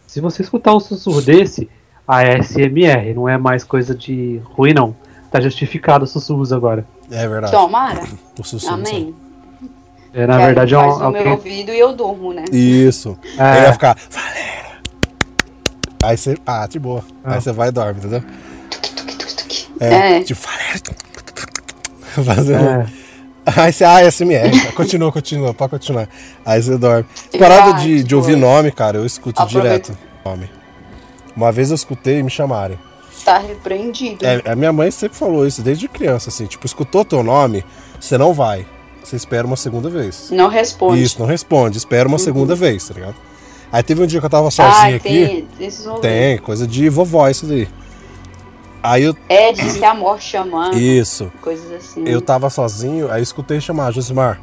Se você escutar um sussurro desse, ASMR, não é mais coisa de ruim, não. Tá justificado os sussurros agora. É verdade. Tomara. <laughs> O sussurro, Amém. É, na Que verdade, é faz um, no meu alguém- ouvido e eu durmo, né? Isso. É. Ele vai ficar. Valéria! Aí você. Ah, de boa. Ah. Aí você vai e dorme, entendeu? É. Tipo, Valéria! <laughs> Fazendo. É. Aí você, ah, SMR. <laughs> Continua, continua, pode continuar. Aí você dorme. Parada Ah, de, de que ouvir nome, cara, eu escuto Aproveita. direto. Nome. Uma vez eu escutei me chamarem. Tá repreendido. É, a minha mãe sempre falou isso desde criança, assim, tipo, escutou teu nome, você não vai. Você espera uma segunda vez. Não responde. Isso, não responde, espera uma segunda vez, tá ligado? Aí teve um dia que eu tava ah, sozinho aqui. tem rolês. Tem, coisa de vovó isso daí. Aí eu. É, diz que é a morte chamando. Isso. Coisas assim. Eu tava sozinho, aí eu escutei chamar Josimar.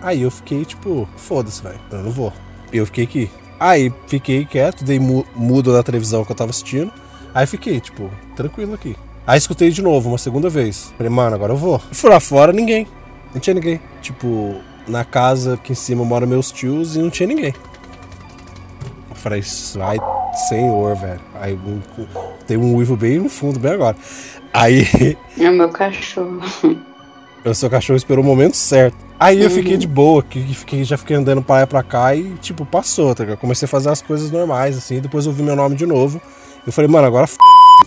Aí eu fiquei tipo, foda-se, velho, eu não vou. Eu fiquei aqui. Aí fiquei quieto, dei mu- mudo na televisão que eu tava assistindo. Aí fiquei, tipo, tranquilo aqui. Aí escutei de novo, uma segunda vez. Falei, mano, agora eu vou. Fui lá fora, ninguém. Não tinha ninguém. Tipo, na casa aqui em cima moram meus tios e não tinha ninguém. Eu falei, ai, senhor, velho. Aí um- tem um uivo bem no fundo, bem agora. Aí <laughs> É o meu cachorro. <laughs> o seu cachorro esperou o momento certo. Aí eu fiquei de boa, que que fiquei, já fiquei andando pra lá e pra cá e, tipo, passou, tá ligado? Comecei a fazer as coisas normais, assim, depois eu ouvi meu nome de novo. Eu falei, mano, agora f...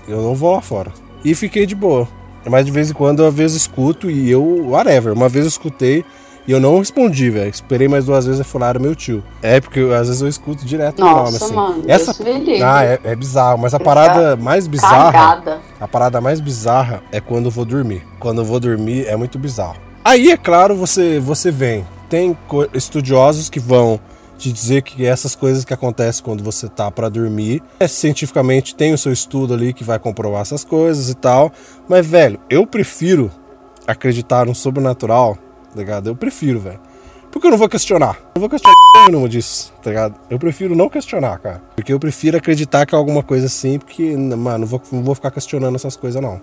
eu não vou lá fora. E fiquei de boa. Mas de vez em quando eu às vezes escuto e eu, whatever. Uma vez eu escutei e eu não respondi, velho. Esperei mais duas vezes e falaram meu tio. É, porque eu- às vezes eu escuto direto meu nome, Nossa, assim. mano. Essa. Me livre. Ah, é, é bizarro, mas a parada mais bizarra. Cagada. A parada mais bizarra é quando eu vou dormir. Quando eu vou dormir é muito bizarro. Aí, é claro, você, você vem. Tem estudiosos que vão te dizer que essas coisas que acontecem quando você tá pra dormir, é, cientificamente tem o seu estudo ali que vai comprovar essas coisas e tal. Mas, velho, eu prefiro acreditar no sobrenatural, tá ligado? Eu prefiro, velho. Porque eu não vou questionar. Eu não vou questionar nenhuma disso, tá ligado? Eu prefiro não questionar, cara. Porque eu prefiro acreditar que é alguma coisa assim, porque, mano, não vou, não vou ficar questionando essas coisas, não.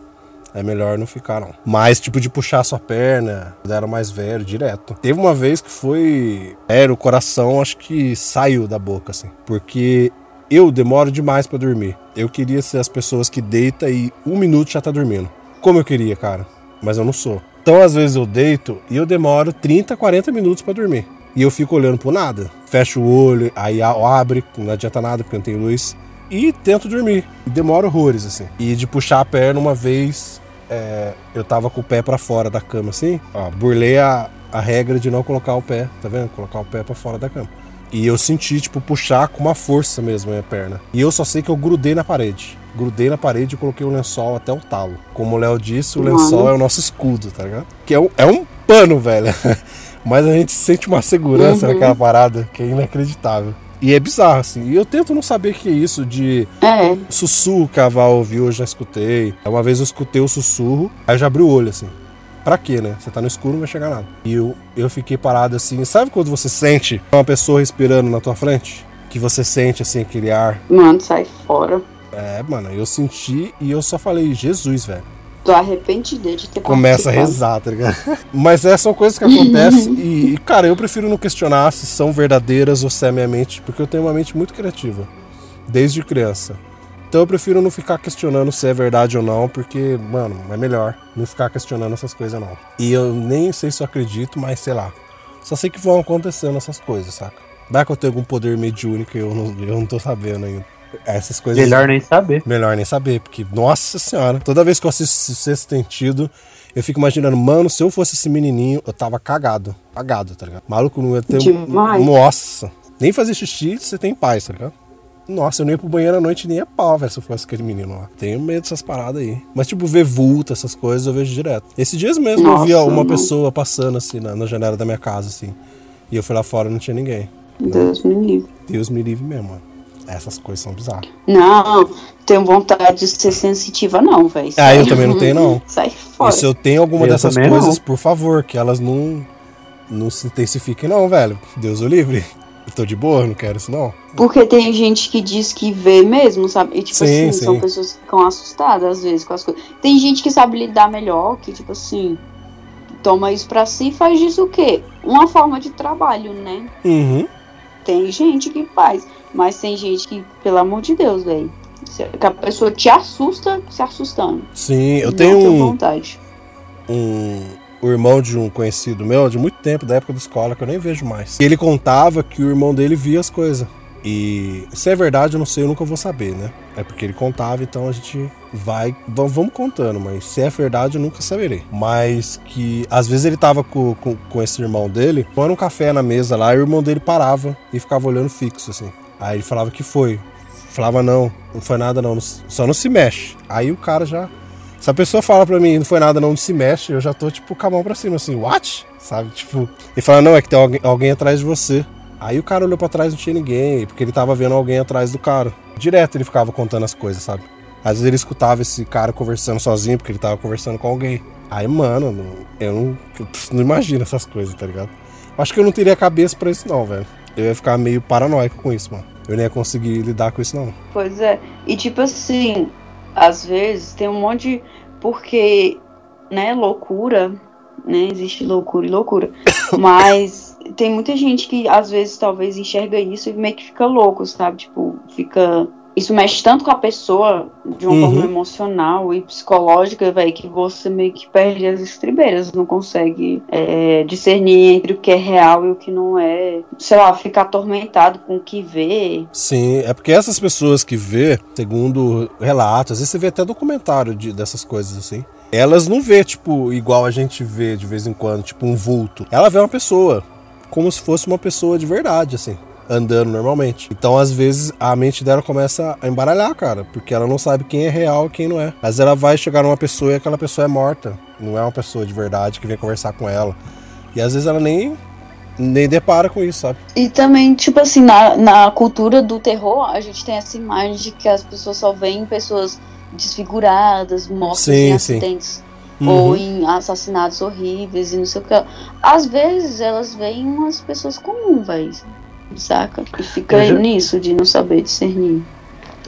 É melhor não ficar, não. Mas, tipo, de puxar sua perna, era mais velho, direto. Teve uma vez que foi. Era, o coração acho que saiu da boca, assim. Porque eu demoro demais pra dormir. Eu queria ser as pessoas que deita e um minuto já tá dormindo. Como eu queria, cara. Mas eu não sou. Então, às vezes eu deito e eu demoro 30, 40 minutos pra dormir. E eu fico olhando pro nada. Fecho o olho, aí abre, não adianta nada porque não tem luz. E tento dormir. E demora horrores, assim. E de puxar a perna uma vez, é, eu tava com o pé pra fora da cama, assim. Ó, burlei a, a regra de não colocar o pé, tá vendo? Colocar o pé pra fora da cama. E eu senti, tipo, puxar com uma força mesmo a minha perna. E eu só sei que eu grudei na parede. Grudei na parede e coloquei o lençol até o talo. Como o Léo disse, o lençol Mano. é o nosso escudo, tá ligado? Que é um, é um pano, velho. <laughs> Mas a gente sente uma segurança Uhum. naquela parada que é inacreditável. E é bizarro, assim. E eu tento não saber o que é isso de É. sussurro que a Val ouviu, eu já escutei. Uma vez eu escutei o sussurro, aí eu já abri o olho, assim. Pra quê, né? Você tá no escuro, não vai chegar nada. E eu, eu fiquei parado assim. Sabe quando você sente uma pessoa respirando na tua frente? Que você sente, assim, aquele ar. Mano, sai fora. É, mano, eu senti e eu só falei, Jesus, velho. Tô arrependida de ter Começa a rezar, tá ligado? <laughs> Mas essas são coisas que acontecem <laughs> e, e, cara, eu prefiro não questionar se são verdadeiras ou se é minha mente, porque eu tenho uma mente muito criativa, desde criança. Então eu prefiro não ficar questionando se é verdade ou não, porque, mano, é melhor não ficar questionando essas coisas não. E eu nem sei se eu acredito, mas sei lá. Só sei que vão acontecendo essas coisas, saca? Vai que eu tenho algum poder mediúnico e eu não, eu não tô sabendo ainda. Essas coisas. Melhor nem saber. Melhor nem saber, porque, nossa senhora, toda vez que eu assisto Sexto Sentido, eu fico imaginando, mano, se eu fosse esse menininho, eu tava cagado. Cagado, tá ligado? Maluco não ia ter. Demais. Nossa. Nem fazer xixi você tem paz, tá ligado? Nossa, eu não ia pro banheiro à noite nem a pau, velho, se eu fosse aquele menino lá. Tenho medo dessas paradas aí. Mas, tipo, ver vulto, essas coisas, eu vejo direto. Esses dias mesmo eu vi Nossa, uma não. pessoa passando, assim, na, na janela da minha casa, assim. E eu fui lá fora e não tinha ninguém. Deus me livre. Deus me livre mesmo, mano. Essas coisas são bizarras. Não, tenho vontade de ser sensitiva, não, velho. Ah, eu também não tenho, não. Sai fora. E se eu tenho alguma Eu dessas coisas, não. por favor, que elas não, não se intensifiquem, não, velho. Deus o livre. Eu tô de boa, não quero isso, não. Porque tem gente que diz que vê mesmo, sabe? E, tipo Sim, assim, são sim. pessoas que ficam assustadas às vezes com as coisas. Tem gente que sabe lidar melhor, que, tipo assim, toma isso pra si e faz disso o quê? Uma forma de trabalho, né? Uhum. Tem gente que faz. Mas tem gente que, pelo amor de Deus, velho. Que a pessoa te assusta se assustando. Sim, eu tenho tenho um, vontade. um o irmão de um conhecido meu de muito tempo, da época da escola, que eu nem vejo mais. E ele contava que o irmão dele via as coisas. E se é verdade, eu não sei, eu nunca vou saber, né? É porque ele contava, então a gente vai. Vamos, vamos contando, mas se é verdade, eu nunca saberei. Mas que às vezes ele tava com, com, com esse irmão dele, tomando um café na mesa lá, e o irmão dele parava e ficava olhando fixo, assim. Aí ele falava que foi. Falava, não, não foi nada, não, só não se mexe. Aí o cara já se a pessoa fala pra mim, não foi nada, não, se mexe, eu já tô, tipo, com a mão pra cima, assim, what? Sabe? Tipo, ele fala, não, é que tem alguém, alguém atrás de você. Aí o cara olhou pra trás não tinha ninguém, porque ele tava vendo alguém atrás do cara. Direto ele ficava contando as coisas, sabe? Às vezes ele escutava esse cara conversando sozinho, porque ele tava conversando com alguém. Aí, mano, não- eu não, eu não imagino essas coisas, tá ligado? Acho que eu não teria cabeça pra isso, não, velho. Eu ia ficar meio paranoico com isso, mano. Eu nem ia conseguir lidar com isso, não. Pois é. E tipo assim, às vezes tem um monte de. Porque, né, loucura, né? Existe loucura e loucura. <coughs> Mas tem muita gente que às vezes talvez enxerga isso e meio que fica louco, sabe? Tipo, fica. Isso mexe tanto com a pessoa de uma Uhum. forma emocional e psicológica, velho, que você meio que perde as estribeiras, não consegue é, discernir entre o que é real e o que não é. Sei lá, ficar atormentado com o que vê. Sim, é porque essas pessoas que vê, segundo relatos, às vezes você vê até documentário de, dessas coisas assim. Elas não vê, tipo, igual a gente vê de vez em quando, tipo um vulto. Ela vê uma pessoa, como se fosse uma pessoa de verdade, assim, andando normalmente. Então, às vezes, a mente dela começa a embaralhar, cara, porque ela não sabe quem é real e quem não é. Às vezes ela vai chegar numa pessoa e aquela pessoa é morta. Não é uma pessoa de verdade que vem conversar com ela. E às vezes ela nem, nem depara com isso, sabe? E também, tipo assim, na, na cultura do terror, a gente tem essa imagem de que as pessoas só veem pessoas desfiguradas, mortas Sim, em acidentes Uhum. ou em assassinatos horríveis e não sei o que. Às vezes elas veem umas pessoas comuns, velho. Saca? E fica já- nisso de não saber discernir.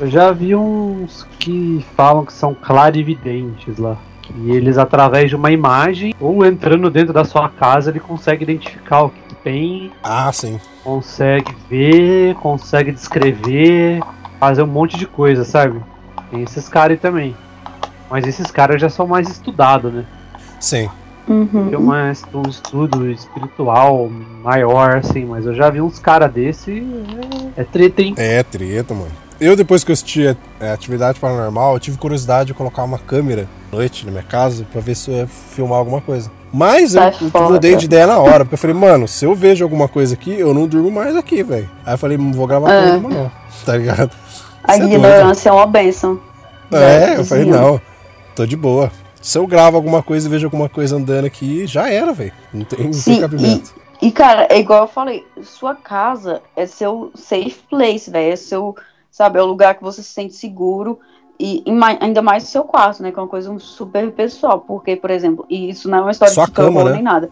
Eu já vi uns que falam que são clarividentes lá. Que eles, através de uma imagem, ou entrando dentro da sua casa, ele consegue identificar o que tem, Ah, sim. consegue ver, consegue descrever, fazer um monte de coisa, sabe? Tem esses caras aí também. Mas esses caras já são mais estudados, né? Sim. Uhum. Tem uma, um estudo espiritual maior, assim, mas eu já vi uns caras desse. É, é treta, hein? É treta, mano. Eu, depois que eu assisti é, Atividade Paranormal, eu tive curiosidade de colocar uma câmera à noite na minha casa pra ver se eu ia filmar alguma coisa. Mas eu, Sai eu fora. mudei de ideia na hora, porque eu falei, mano, se eu vejo alguma coisa aqui, eu não durmo mais aqui, velho. Aí eu falei, não vou gravar É. porra nenhuma, não. Tá ligado? A é ignorância é uma benção. É, eu falei, não, tô de boa. Se eu gravo alguma coisa e vejo alguma coisa andando aqui, já era, velho. Não tem, não tem Sim, cabimento. E, cara, é igual eu falei, sua casa é seu safe place, velho. É seu, sabe, é o lugar que você se sente seguro. E, e mai- ainda mais o seu quarto, né? Que é uma coisa super pessoal. Porque, por exemplo, e isso não é uma história Sua de cama, né? nem nada.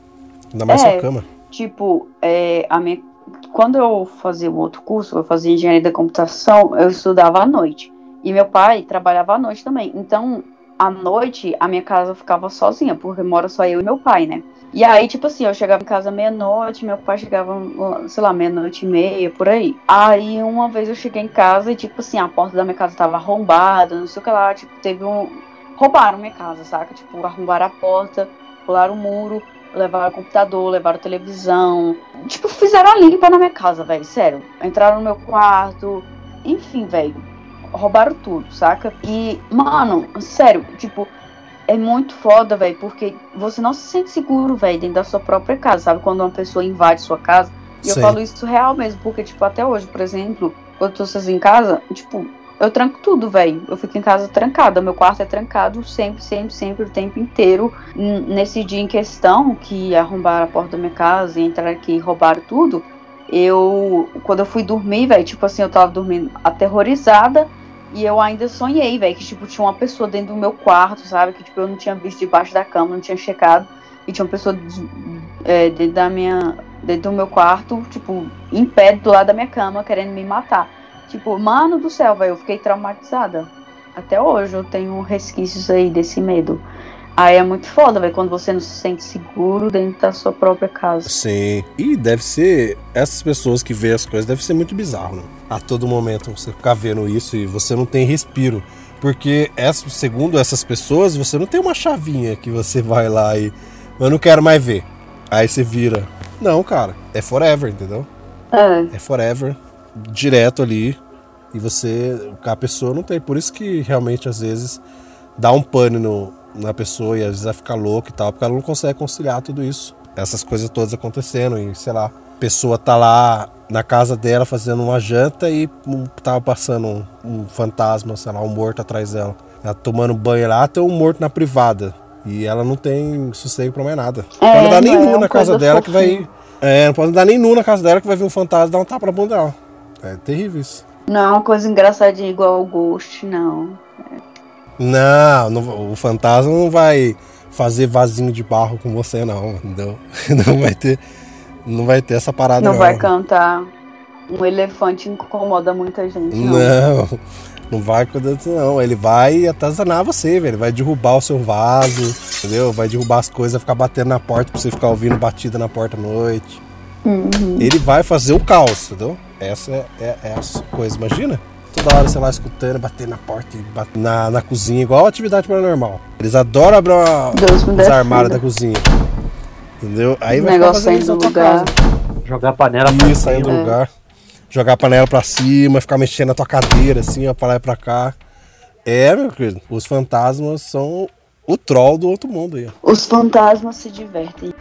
Ainda mais é. sua cama. Tipo, é, a minha, quando eu fazia um outro curso, eu fazia engenharia da computação, eu estudava à noite. E meu pai trabalhava à noite também. Então, à noite, a minha casa ficava sozinha, porque mora só eu e meu pai, né? E aí, tipo assim, eu chegava em casa meia-noite, meu pai chegava, sei lá, meia-noite e meia, por aí. Aí, uma vez eu cheguei em casa e, tipo assim, a porta da minha casa tava arrombada, não sei o que lá, tipo, teve um... Roubaram minha casa, saca? Tipo, arrombaram a porta, pularam o muro, levaram o computador, levaram televisão. Tipo, fizeram a limpa na minha casa, velho, sério. Entraram no meu quarto, enfim, velho. Roubaram tudo, saca? E, mano, sério, tipo, é muito foda, velho, porque você não se sente seguro, velho, dentro da sua própria casa, sabe? Quando uma pessoa invade sua casa. E eu falo isso real mesmo, porque, tipo, até hoje, por exemplo, quando eu tô sozinha em casa, tipo, eu tranco tudo, velho. Eu fico em casa trancada. Meu quarto é trancado sempre, sempre, sempre, o tempo inteiro. Nesse dia em questão, que arrombaram a porta da minha casa e entraram aqui e roubaram tudo, eu. Quando eu fui dormir, velho, tipo assim, eu tava dormindo aterrorizada. E eu ainda sonhei, velho, que tipo, tinha uma pessoa dentro do meu quarto, sabe? Que tipo, eu não tinha visto debaixo da cama, não tinha checado. E tinha uma pessoa é, dentro da minha. dentro do meu quarto, tipo, em pé do lado da minha cama, querendo me matar. Tipo, mano do céu, velho, eu fiquei traumatizada. Até hoje eu tenho resquícios aí desse medo. Aí é muito foda, velho, quando você não se sente seguro dentro da sua própria casa. Sim. E deve ser. Essas pessoas que vê as coisas deve ser muito bizarro, né? A todo momento você ficar vendo isso e você não tem respiro. Porque, essa, segundo essas pessoas, você não tem uma chavinha que você vai lá e. Eu não quero mais ver. Aí você vira. Não, cara. É forever, entendeu? É. É forever. Direto ali. E você. A pessoa não tem. Por isso que realmente, às vezes, dá um pane no, na pessoa e às vezes vai ficar louca e tal. Porque ela não consegue conciliar tudo isso. Essas coisas todas acontecendo. E sei lá. Pessoa tá lá na casa dela fazendo uma janta e tava passando um, um fantasma, sei lá, um morto atrás dela. Ela tomando banho lá, tem um morto na privada. E ela não tem sossego pra mais nada. É, pode dar nem não, é nu uma na casa dela que fofinha. vai. É, não pode dar nem nu na casa dela que vai vir um fantasma e dar um tapa na bunda dela. É terrível isso. Não é uma coisa engraçadinha igual ao Ghost, não. Não, não- o fantasma não vai fazer vasinho de barro com você, não, entendeu? <laughs> Não vai ter. Não vai ter essa parada, Não não. vai cantar. Um elefante incomoda muita gente, não. Não, não vai disso, não. Ele vai atazanar você, velho. Ele vai derrubar o seu vaso, entendeu? Vai derrubar as coisas, ficar batendo na porta pra você ficar ouvindo batida na porta à noite. Uhum. Ele vai fazer o caos, entendeu? Essa é, é, é a coisa. Imagina? Toda hora você lá escutando, batendo na porta batendo na, na cozinha, igual atividade paranormal. Eles adoram abrir uma, os armários da cozinha. Entendeu? Aí O vai ficar negócio fazendo saindo isso do na tua lugar. casa. Jogar panela pra Isso, sair do cima. lugar. Jogar a panela pra cima, ficar mexendo na tua cadeira, assim, ó, pra lá e pra cá. É, meu querido, os fantasmas são o troll do outro mundo aí. Os fantasmas se divertem.